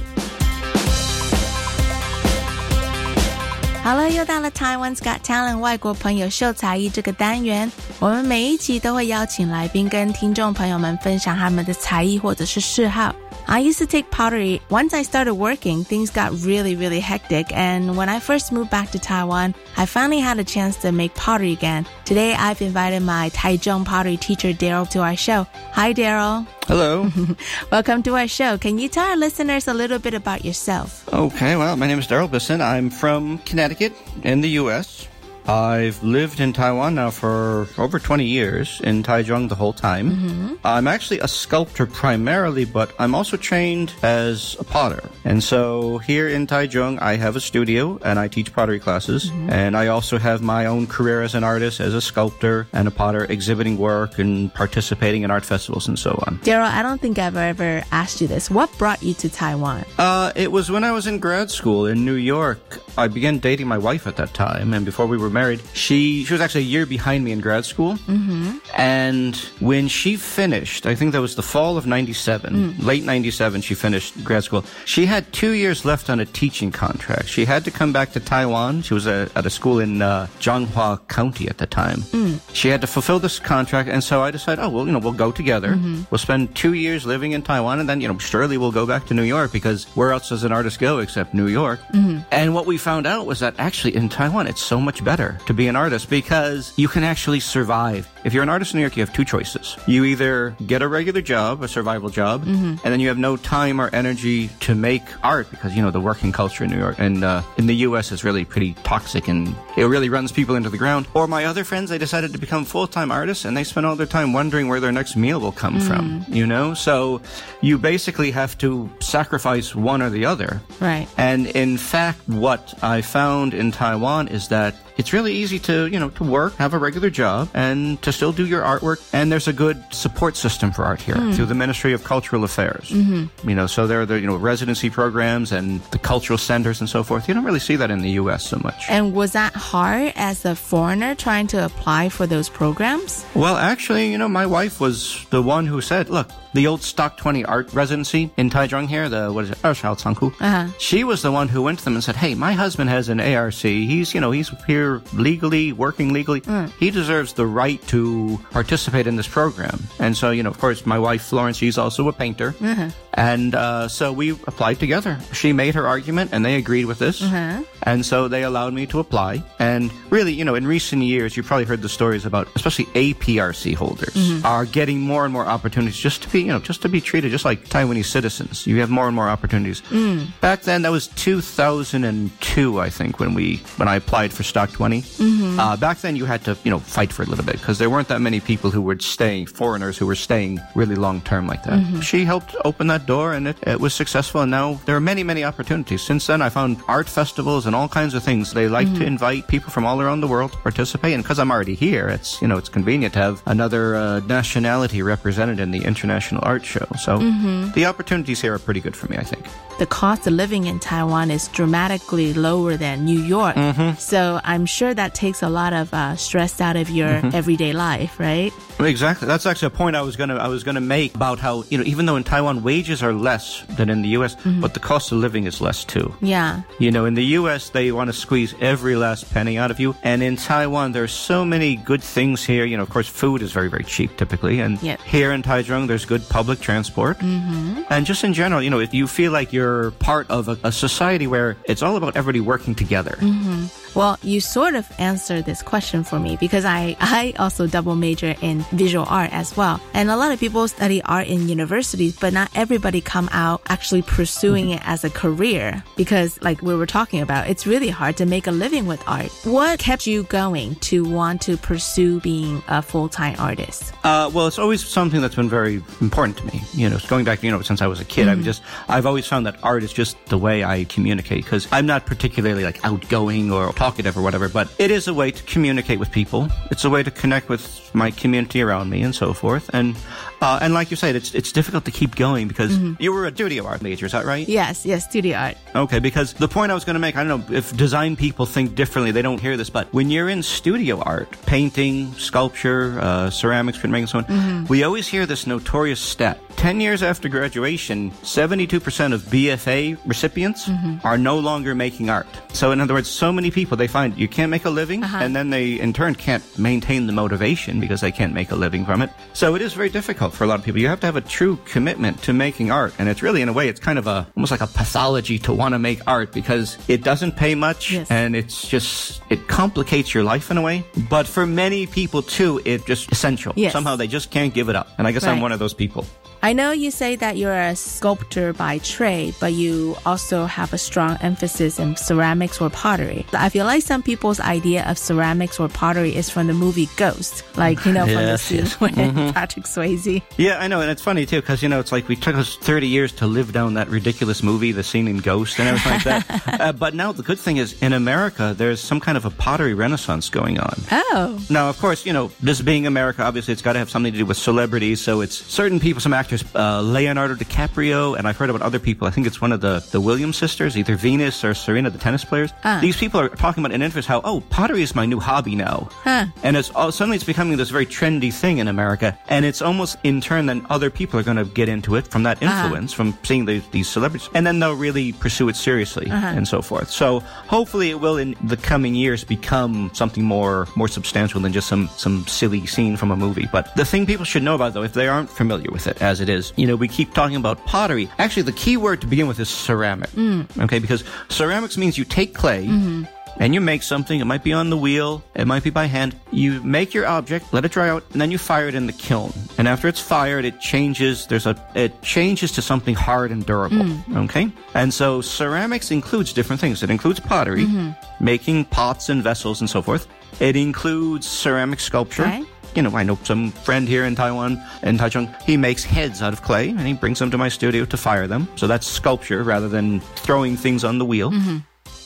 好了，又到了 Taiwan's Got Talent 外国朋友秀才艺这个单元。我们每一集都会邀请来宾跟听众朋友们分享他们的才艺或者是嗜好。 I used to take pottery. Once I started working, things got really, really hectic. And when I first moved back to Taiwan, I finally had a chance to make pottery again. Today, I've invited my Taichung pottery teacher, Darryl, to our show. Hi, Darryl. Hello. Welcome to our show. Can you tell our listeners a little bit about yourself? Okay, well, my name is Darryl Bisson. I'm from Connecticut in the U.S. I've lived in Taiwan now for over 20 years, in Taichung the whole time. Mm-hmm. I'm actually a sculptor primarily, but I'm also trained as a potter. And so here in Taichung, I have a studio and I teach pottery classes. Mm-hmm. And I also have my own career as an artist, as a sculptor and a potter, exhibiting work and participating in art festivals and so on. Darryl, I don't think I've ever asked you this. What brought you to Taiwan? Uh, it was when I was in grad school in New York. I began dating my wife at that time, and before we were married, she she was actually a year behind me in grad school. Mm-hmm. And when she finished, I think that was the fall of '97, late '97, she finished grad school. She had two years left on a teaching contract. She had to come back to Taiwan. She was a, at a school in uh, Zhanghua County at the time. Mm. She had to fulfill this contract, and so I decided, oh well, you know, we'll go together. Mhm. We'll spend two years living in Taiwan, and then you know, surely we'll go back to New York because where else does an artist go except New York? Mhm. And what we found out was that actually in Taiwan, it's so much better to be an artist because you can actually survive. If you're an artist in New York, you have two choices. You either get a regular job, a survival job, Mhm. and then you have no time or energy to make art because, you know, the working culture in New York and uh, in the U.S. is really pretty toxic and it really runs people into the ground. Or my other friends, they decided to become full-time artists and they spend all their time wondering where their next meal will come from, Mm. you know? So you basically have to sacrifice one or the other. Right. And in fact, what I found in Taiwan is that it's really easy to, you know, to work, have a regular job, and to still do your artwork. And there's a good support system for art here Hmm. through the Ministry of Cultural Affairs. Mhm. You know, so there are the, you know, residency programs and the cultural centers and so forth. You don't really see that in the U.S. so much. And was that hard as a foreigner trying to apply for those programs? Well, actually, you know, my wife was the one who said, look, the old Stock 20 art residency in Taichung here, the, what is it, Ershao Cangku. Uh-huh. She was the one who went to them and said, hey, my husband has an ARC. He's, you know, he's here legally, working legally. Mm. He deserves the right to participate in this program. And so, you know, of course, my wife, Florence, she's also a painter. Uh-huh. And uh, so we applied together. She made her argument and they agreed with this. Uh-huh. And so they allowed me to apply. And really, you know, in recent years, you've probably heard the stories about, especially APRC holders Mhm. are getting more and more opportunities just to be, you know, just to be treated just like Taiwanese citizens. You have more and more opportunities. Mm. Back then, that was 2002, I think, when we, when I applied for Stock 20. Mhm. Uh, back then, you had to, you know, fight for a little bit because there weren't that many people who were staying, foreigners who were staying really long term like that. Mhm. She helped open that door and it, it was successful. And now there are many, many opportunities. Since then, I found art festivals and all kinds of things. They like to Mhm. invite people from all around the world to participate. And because I'm already here, it's, you know, it's convenient to have another uh, nationality represented in the International Art Show. So Mhm. the opportunities here are pretty good for me, I think. The cost of living in Taiwan is dramatically lower than New York. Mhm. So I'm sure that takes a lot of uh, stress out of your Mhm. everyday life, right? Exactly. That's actually a point I was gonna I was gonna make about how you know even though in Taiwan wages are less than in the U.S., Mhm. but the cost of living is less too. Yeah. You know, in the U.S., they want to squeeze every last penny out of you. And in Taiwan, there's so many good things here. You know, of course, food is very, very cheap typically. And Yep. here in Taichung, there's good public transport. Mm-hmm. And just in general, you know, if you feel like you're part of a, a society where it's all about everybody working together. Mm-hmm. Well, you sort of answered this question for me because I, I also double major in visual art as well. And a lot of people study art in universities, but not everybody come out actually pursuing it as a career because like we were talking about, it's really hard to make a living with art. What kept you going to want to pursue being a full-time artist? Uh, well, it's always something that's been very important to me. You know, going back, you know, since I was a kid, I've just, I've always found that art is just the way I communicate because I'm not particularly like outgoing or talkative or whatever, but it is a way to communicate with people. It's a way to connect with my community around me and so forth. And, uh, and like you said, it's, it's difficult to keep going because you were a studio art major, is that right? Yes, yes, studio art. Okay, because the point I was going to make, I don't know if design people think differently, they don't hear this, but when you're in studio art, painting, sculpture, uh, ceramics, printmaking, so on, Mhm. we always hear this notorious stat. 10 years after graduation, 72% of BFA recipients Mhm. are no longer making art. So, in other words, so many people, they find you can't make a living, Uh-huh. and then they, in turn, can't maintain the motivation because they can't make a living from it. So, it is very difficult for a lot of people. You have to have a true commitment to making art. And it's really, in a way, it's kind of a, almost like a pathology to want to make art because it doesn't pay much and it's just, it complicates your life in a way. But for many people, too, it's just essential. Yes. Somehow they just can't give it up. And I guess I'm one of those people. I know you say that you're a sculptor by trade, but you also have a strong emphasis in ceramics or pottery. I feel like some people's idea of ceramics or pottery is from the movie Ghost, like, you know, from the scene yes. where Mhm. Patrick Swayze. Yeah, I know, and it's funny too because you know it's like we took us thirty years to live down that ridiculous movie, the scene in Ghost, and everything like that. Uh, but now the good thing is in America, there's some kind of a pottery renaissance going on. Oh. Now, of course, you know this being America, obviously it's got to have something to do with celebrities. So it's certain people, some actors, uh, Leonardo DiCaprio, and I've heard about other people. I think it's one of the the Williams sisters, either Venus or Serena, the tennis players. Ah. These people are talking about in interviews how oh pottery is my new hobby now. Huh. And it's all, suddenly it's becoming this very trendy thing in America, and it's almost in turn then other people are going to get into it from that Uh-huh. influence, from seeing the, these celebrities, and then they'll really pursue it seriously Uh-huh. and so forth. So hopefully it will in the coming years become something more more substantial than just some some silly scene from a movie. But the thing people should know about though, if they aren't familiar with it as it is, you know, we keep talking about pottery. Actually, the key word to begin with is ceramic. Mm. Okay, because ceramics means you take clay Mhm. And you make something. It might be on the wheel, it might be by hand. You make your object, let it dry out, and then you fire it in the kiln. And after it's fired, it changes. There's a it changes to something hard and durable. Mm. Okay, and so ceramics includes different things. It includes pottery, Mhm. making pots and vessels and so forth. It includes ceramic sculpture. Okay. You know, I know some friend here in Taiwan, in Taichung, he makes heads out of clay and he brings them to my studio to fire them. So that's sculpture rather than throwing things on the wheel. Mhm.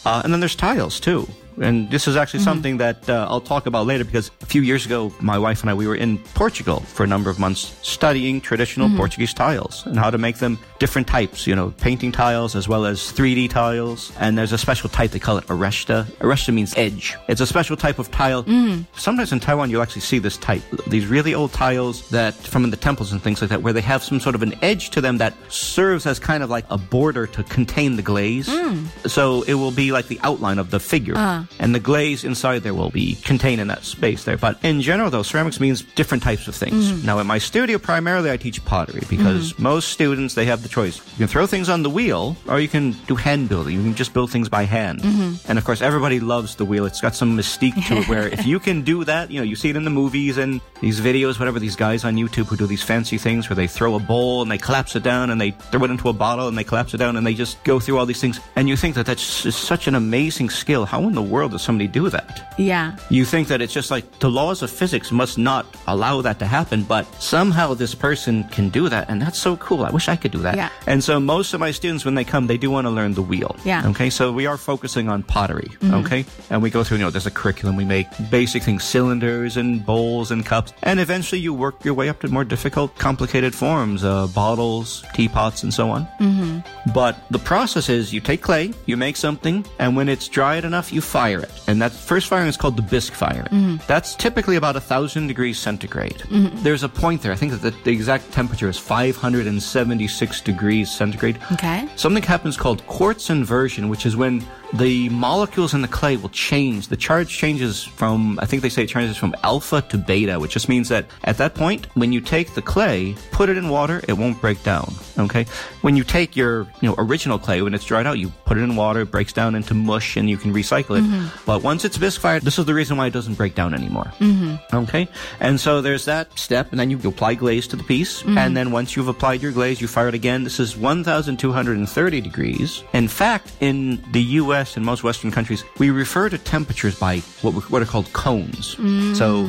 Uh, and then there's tiles too. And this is actually something that uh, I'll talk about later because a few years ago, my wife and I, we were in Portugal for a number of months studying traditional Mhm. Portuguese tiles and how to make them different types, you know, painting tiles as well as 3D tiles. And there's a special type, they call it aresta. Aresta means edge. It's a special type of tile. Mm. Sometimes in Taiwan, you'll actually see this type. These really old tiles that from the temples and things like that, where they have some sort of an edge to them that serves as kind of like a border to contain the glaze. Mm. So it will be like the outline of the figure. Uh. And the glaze inside there will be contained in that space there. But in general, though, ceramics means different types of things. Mhm. Now, in my studio, primarily I teach pottery because most students, they have the choice. You can throw things on the wheel or you can do hand building. You can just build things by hand. Mhm. And of course, everybody loves the wheel. It's got some mystique to it where if you can do that, you know, you see it in the movies and these videos, whatever, these guys on YouTube who do these fancy things where they throw a bowl and they collapse it down and they throw it into a bottle and they collapse it down and they just go through all these things. And you think that that's just such an amazing skill. How in the world does somebody do that? Yeah. You think that it's just like the laws of physics must not allow that to happen, but somehow this person can do that, and that's so cool. I wish I could do that. Yeah. And so most of my students, when they come, they do want to learn the wheel. Yeah. Okay, so we are focusing on pottery. Mhm. Okay, and we go through, you know, there's a curriculum. We make basic things, cylinders and bowls and cups, and eventually you work your way up to more difficult, complicated forms, uh, bottles, teapots, and so on. Mm-hmm. But the process is you take clay, you make something, and when it's dried enough, you fire it. And that first firing is called the bisque firing. Mhm. That's typically about a thousand degrees centigrade. Mhm. There's a point there. I think that the, the exact temperature is 576 degrees centigrade. Okay. Something happens called quartz inversion, which is when the molecules in the clay will change. The charge changes from, I think they say it changes from alpha to beta, which just means that at that point, when you take the clay, put it in water, it won't break down. Okay? When you take your, you know, original clay, when it's dried out, you put it in water, it breaks down into mush, and you can recycle it. Mhm. But once it's bisque fired, this is the reason why it doesn't break down anymore. Mm-hmm. Okay. And so there's that step, and then you apply glaze to the piece. Mhm. And then once you've applied your glaze, you fire it again. This is 1,230 degrees. In fact, in the US and most Western countries, we refer to temperatures by what, what are called cones. Mm. So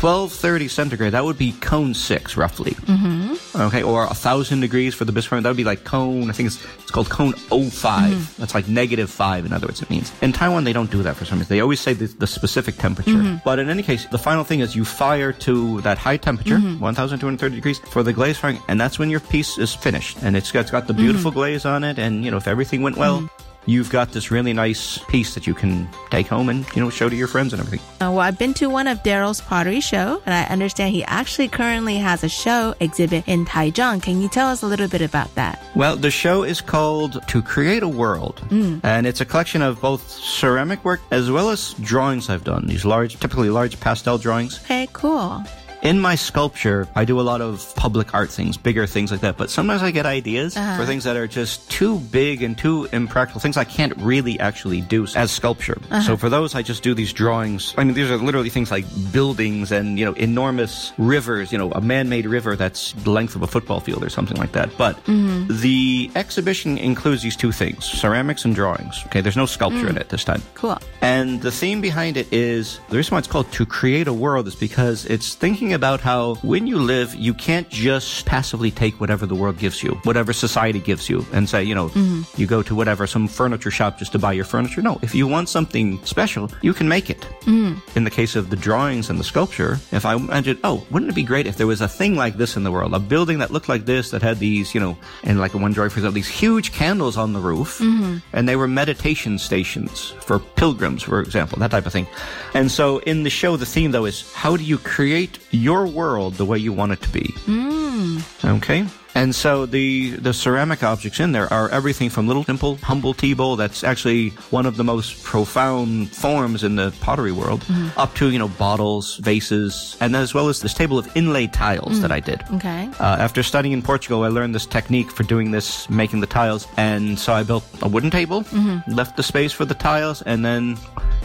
1230 centigrade, that would be cone six, roughly. Mm-hmm. Okay, or a thousand degrees for the bisque that would be like cone. I think it's it's called cone 5 Mhm. That's like negative five. In other words, it means in Taiwan they don't do that for some reason. They always say the, the specific temperature. Mhm. But in any case, the final thing is you fire to that high temperature, Mhm. 1,230 degrees for the glaze firing, and that's when your piece is finished. And it's got, it's got the beautiful Mhm. glaze on it, and you know if everything went well. You've got this really nice piece that you can take home and you know show to your friends and everything. Uh, well, I've been to one of Darryl's pottery show, and I understand he actually currently has a show exhibit in Taichung. Can you tell us a little bit about that? Well, the show is called To Create a World. Mm. And it's a collection of both ceramic work as well as drawings I've done. These large, typically large pastel drawings. Okay, cool. In my sculpture, I do a lot of public art things, bigger things like that. But sometimes I get ideas Uh-huh. for things that are just too big and too impractical, things I can't really actually do as sculpture. Uh-huh. So for those, I just do these drawings. I mean, these are literally things like buildings and, you know, enormous rivers, you know, a man-made river that's the length of a football field or something like that. But Mhm. the exhibition includes these two things, ceramics and drawings. Okay, there's no sculpture in Mm. it this time. Cool. And the theme behind it is the reason why it's called To Create a World is because it's thinking about how when you live, you can't just passively take whatever the world gives you, whatever society gives you, and say, you know, Mhm. you go to whatever, some furniture shop just to buy your furniture. No, if you want something special, you can make it. Mm. In the case of the drawings and the sculpture, if I imagine, oh, wouldn't it be great if there was a thing like this in the world, a building that looked like this that had these, you know, and like a one drawing, for example, these huge candles on the roof, Mhm. and they were meditation stations for pilgrims, for example, that type of thing. And so in the show, the theme though is how do you create your world the way you want it to be? Mm. Okay. And so the the ceramic objects in there are everything from little simple humble tea bowl that's actually one of the most profound forms in the pottery world, Mhm. up to you know bottles, vases, and as well as this table of inlay tiles Mm. that I did. Okay. Uh, after studying in Portugal, I learned this technique for doing this, making the tiles, and so I built a wooden table, Mhm. left the space for the tiles, and then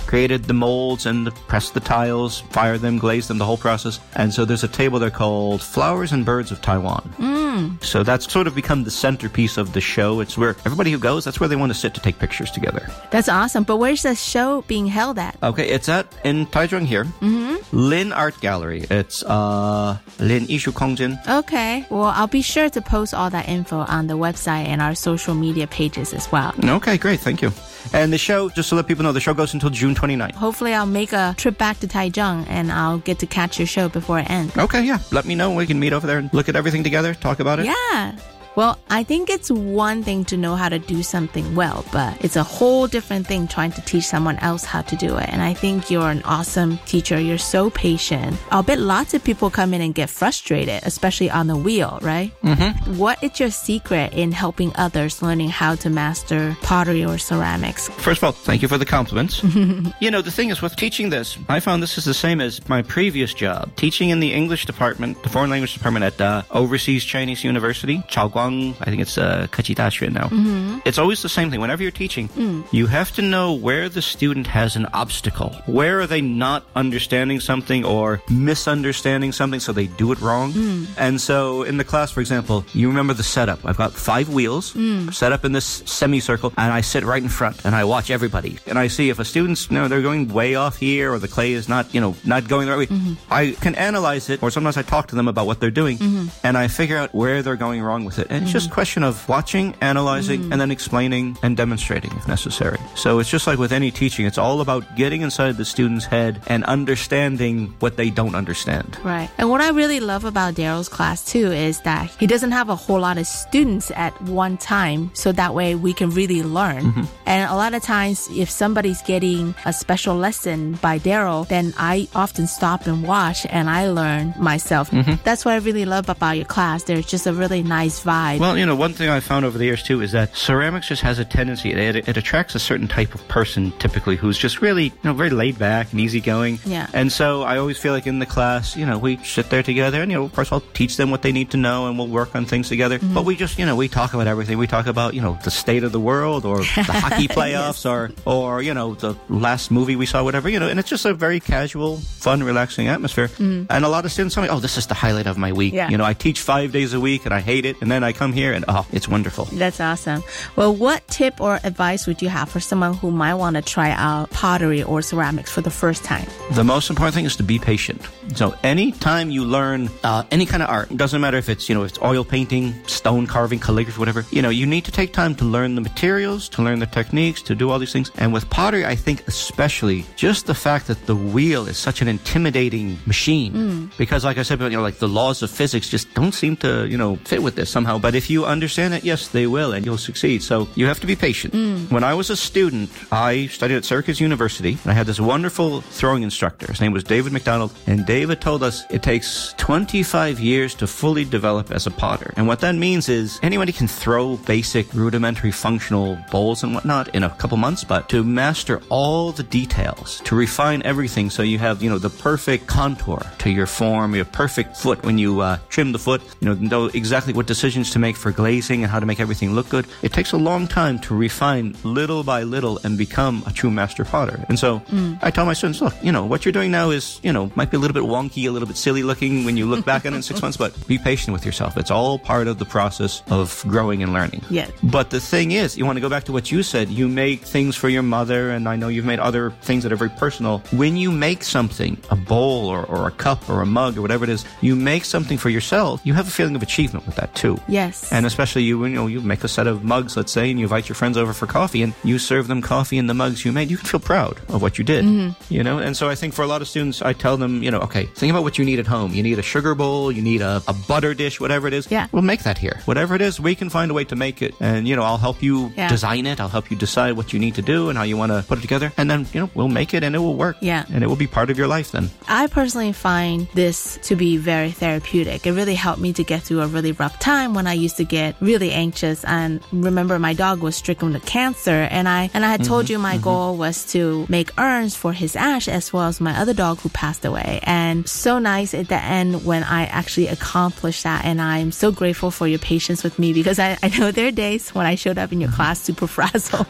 created the molds and pressed the tiles, fired them, glazed them, the whole process. And so there's a table there called Flowers and Birds of Taiwan. Mm. So that's sort of become the centerpiece of the show. It's where everybody who goes, that's where they want to sit to take pictures together. That's awesome. But where's the show being held at? Okay, it's at in Taichung here, Mm-hmm. Lin Art Gallery. It's uh Lin Ishu Kongjin. Okay. Well, I'll be sure to post all that info on the website and our social media pages as well. Okay, great, thank you. And the show, just to let people know, the show goes until June 29th. Hopefully, I'll make a trip back to Taichung and I'll get to catch your show before it ends. Okay, yeah. Let me know. We can meet over there and look at everything together, talk about it. Yeah. Yeah. Well, I think it's one thing to know how to do something well, but it's a whole different thing trying to teach someone else how to do it. And I think you're an awesome teacher. You're so patient. I'll bet lots of people come in and get frustrated, especially on the wheel, right? Mm-hmm. What is your secret in helping others learning how to master pottery or ceramics? First of all, thank you for the compliments. you know, the thing is with teaching this, I found this is the same as my previous job, teaching in the English department, the foreign language department at uh, Overseas Chinese University, Chaoguang. I think it's uh, Kachi now. Mhm. It's always the same thing. Whenever you're teaching, Mm. you have to know where the student has an obstacle. Where are they not understanding something or misunderstanding something so they do it wrong? Mm. And so in the class, for example, you remember the setup. I've got five wheels Mm. set up in this semicircle and I sit right in front and I watch everybody. And I see if a student's, you know, they're going way off here or the clay is not, you know, not going the right way. Mhm. I can analyze it or sometimes I talk to them about what they're doing Mhm. and I figure out where they're going wrong with it. And it's just a question of watching, analyzing, and then explaining and demonstrating if necessary. So it's just like with any teaching, it's all about getting inside the student's head and understanding what they don't understand. Right. And what I really love about Darryl's class too is that he doesn't have a whole lot of students at one time, so that way we can really learn. Mhm. And a lot of times, if somebody's getting a special lesson by Darryl, then I often stop and watch and I learn myself. Mhm. That's what I really love about your class. There's just a really nice vibe vibe. Well, you know, one thing I've found over the years too is that ceramics just has a tendency, it, it attracts a certain type of person typically who's just really, you know, very laid back and easygoing. Yeah. And so I always feel like in the class, you know, we sit there together and, you know, first of course I'll teach them what they need to know and we'll work on things together. Mm-hmm. But we just, you know, we talk about everything. We talk about, you know, the state of the world or the hockey playoffs or, or, you know, the last movie we saw, whatever, you know, and it's just a very casual, fun, relaxing atmosphere. Mhm. And a lot of students tell me, oh, this is the highlight of my week. Yeah. You know, I teach five days a week and I hate it. And then I come here and, oh, it's wonderful. That's awesome. Well, what tip or advice would you have for someone who might want to try out pottery or ceramics for the first time? The most important thing is to be patient. So anytime you learn uh, any kind of art, it doesn't matter if it's, you know, if it's oil painting, stone carving, calligraphy, whatever, you know, you need to take time to learn the materials, to learn the techniques, to do all these things. And with pottery, I think especially just the fact that the wheel is such an intimidating machine. Mm. Because like I said, you know, like the laws of physics just don't seem to, you know, fit with this somehow. But if you understand it, yes, they will and you'll succeed. So you have to be patient. Mm. When I was a student, I studied at Syracuse University and I had this wonderful throwing instructor. His name was David McDonald. And David told us it takes 25 years to fully develop as a potter. And what that means is anybody can throw basic, rudimentary, functional bowls and whatnot in a couple months, but to master all the details, to refine everything so you have, you know, the perfect contour to your form, your perfect foot when you uh, trim the foot, you know, know exactly what decisions to make for glazing and how to make everything look good. It takes a long time to refine little by little and become a true master potter. And so Mm. I tell my students, look, you know, what you're doing now is, you know, might be a little bit wonky, a little bit silly looking when you look back on it in six months, but be patient with yourself. It's all part of the process of growing and learning. Yes. But the thing is, you want to go back to what you said. You make things for your mother, and I know you've made other things that are very personal. When you make something, a bowl or, or a cup or a mug or whatever it is, you make something for yourself, you have a feeling of achievement with that too. Yes. And especially you, you know, you make a set of mugs, let's say, and you invite your friends over for coffee, and you serve them coffee in the mugs you made. You can feel proud of what you did, Mhm. you know. And so I think for a lot of students, I tell them, you know, okay, think about what you need at home. You need a sugar bowl, you need a, a butter dish, whatever it is. Yeah. We'll make that here. Whatever it is, we can find a way to make it, and you know, I'll help you Yeah. design it. I'll help you decide what you need to do and how you want to put it together, and then you know, we'll make it, and it will work. Yeah. And it will be part of your life then. I personally find this to be very therapeutic. It really helped me to get through a really rough time when I used to get really anxious. And remember, my dog was stricken with cancer, and I and I had told Mhm, you my mhm. goal was to make urns for his ash as well as my other dog who passed away. And so nice at the end when I actually accomplished that. And I'm so grateful for your patience with me because I, I know there are days when I showed up in your class super frazzled.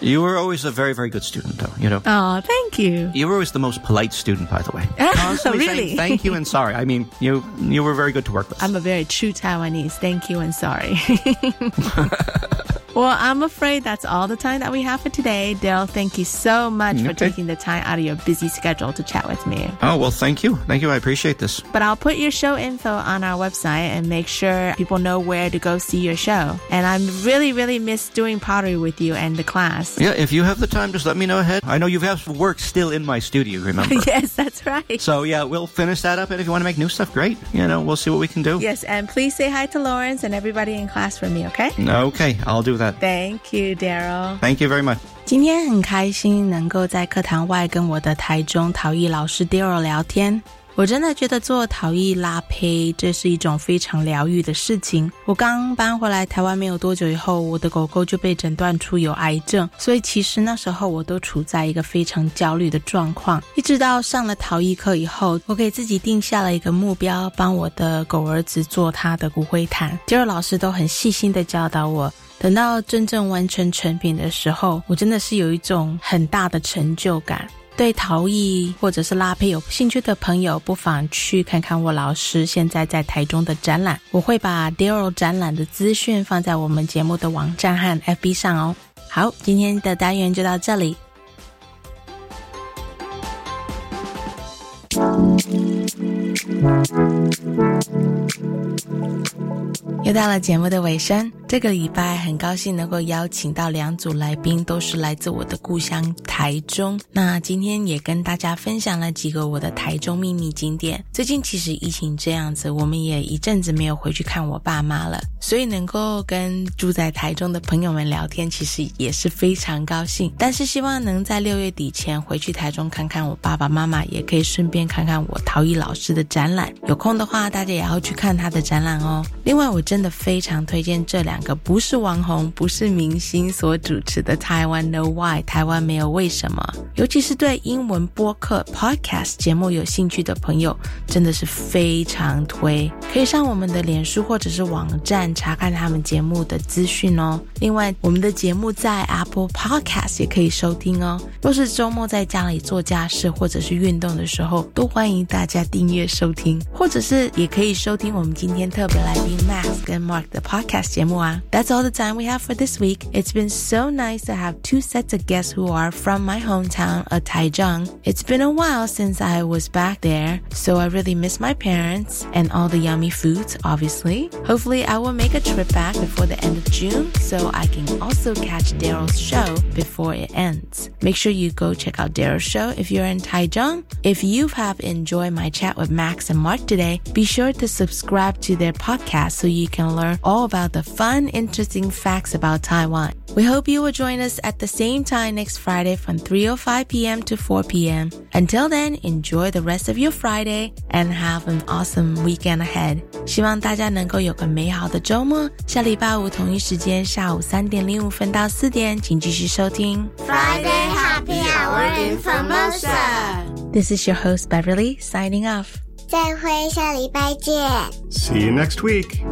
You were always a very, very good student, though. You know. Oh, thank you. You were always the most polite student, by the way. Ah, Constantly really? thank you and sorry. I mean, you you were very good to work with. I'm a very true Taiwanese. Thank you and sorry. well, I'm afraid that's all the time that we have for today. Darryl, thank you so much for mm, taking the time out of your busy schedule to chat with me. Oh well, thank you, thank you. I appreciate this. But I'll put your show info on our website and make sure people know where to go see your show. And I'm really, really miss doing pottery with you and the class. Yeah, if you have the time, just let me know ahead. I know you have work still in my studio. Remember? yes, that's right. So yeah, we'll finish that up, and if you want to make new stuff, great. You know, we'll see what we can do. Yes, and please say hi to Lawrence and everybody in class for me, okay? Okay, I'll do that. Thank you, Darryl. Thank you very much. 今天很开心能够在课堂外跟我的台中陶艺老师 Darryl 聊天。我真的觉得做陶艺拉胚这是一种非常疗愈的事情。我刚搬回来台湾没有多久以后，我的狗狗就被诊断出有癌症，所以其实那时候我都处在一个非常焦虑的状况。一直到上了陶艺课以后，我给自己定下了一个目标，帮我的狗儿子做他的骨灰坛。肌肉老师都很细心的教导我。等到真正完成成品的时候，我真的是有一种很大的成就感。对陶艺或者是拉胚有兴趣的朋友，不妨去看看我老师现在在台中的展览。我会把 Daryl 展览的资讯放在我们节目的网站和 FB 上哦。好，今天的单元就到这里。又到了节目的尾声，这个礼拜很高兴能够邀请到两组来宾，都是来自我的故乡台中。那今天也跟大家分享了几个我的台中秘密景点。最近其实疫情这样子，我们也一阵子没有回去看我爸妈了，所以能够跟住在台中的朋友们聊天，其实也是非常高兴。但是希望能在六月底前回去台中看看我爸爸妈妈，也可以顺便看看我陶艺老师的展览。有空的话，大家也要去看他的展览哦。另外，我真的非常推荐这两个不是网红、不是明星所主持的台湾 No Why，台湾没有为什么。尤其是对英文播客 Podcast 节目有兴趣的朋友，真的是非常推。可以上我们的脸书或者是网站查看他们节目的资讯哦。另外，我们的节目在 Apple Podcast 也可以收听哦。若是周末在家里做家事或者是运动的时候，都欢迎大家订阅收收听，或者是也可以收听我们今天特别来宾 Max 跟 Mark 的 podcast 节目啊。That's all the time we have for this week. It's been so nice to have two sets of guests who are from my hometown of Taichung. It's been a while since I was back there, so I really miss my parents and all the yummy foods, obviously. Hopefully, I will make a trip back before the end of June so I can also catch Darryl's show before it ends. Make sure you go check out Darryl's show if you're in Taichung. If you have enjoyed my chat with Max and Mark today, be sure to subscribe to their podcast so you can learn all about the fun, interesting facts about Taiwan. We hope you will join us at the same time next Friday from 3:05 p.m. to 4 p.m. Until then, enjoy the rest of your Friday and have an awesome weekend ahead. 希望大家能够有个美好的周末。下礼拜五同一时间下午三点零五分到四点，请继续收听 Friday Happy Hour in Formosa。 This is your host Beverly signing off. 再会，下礼拜见。See you next week.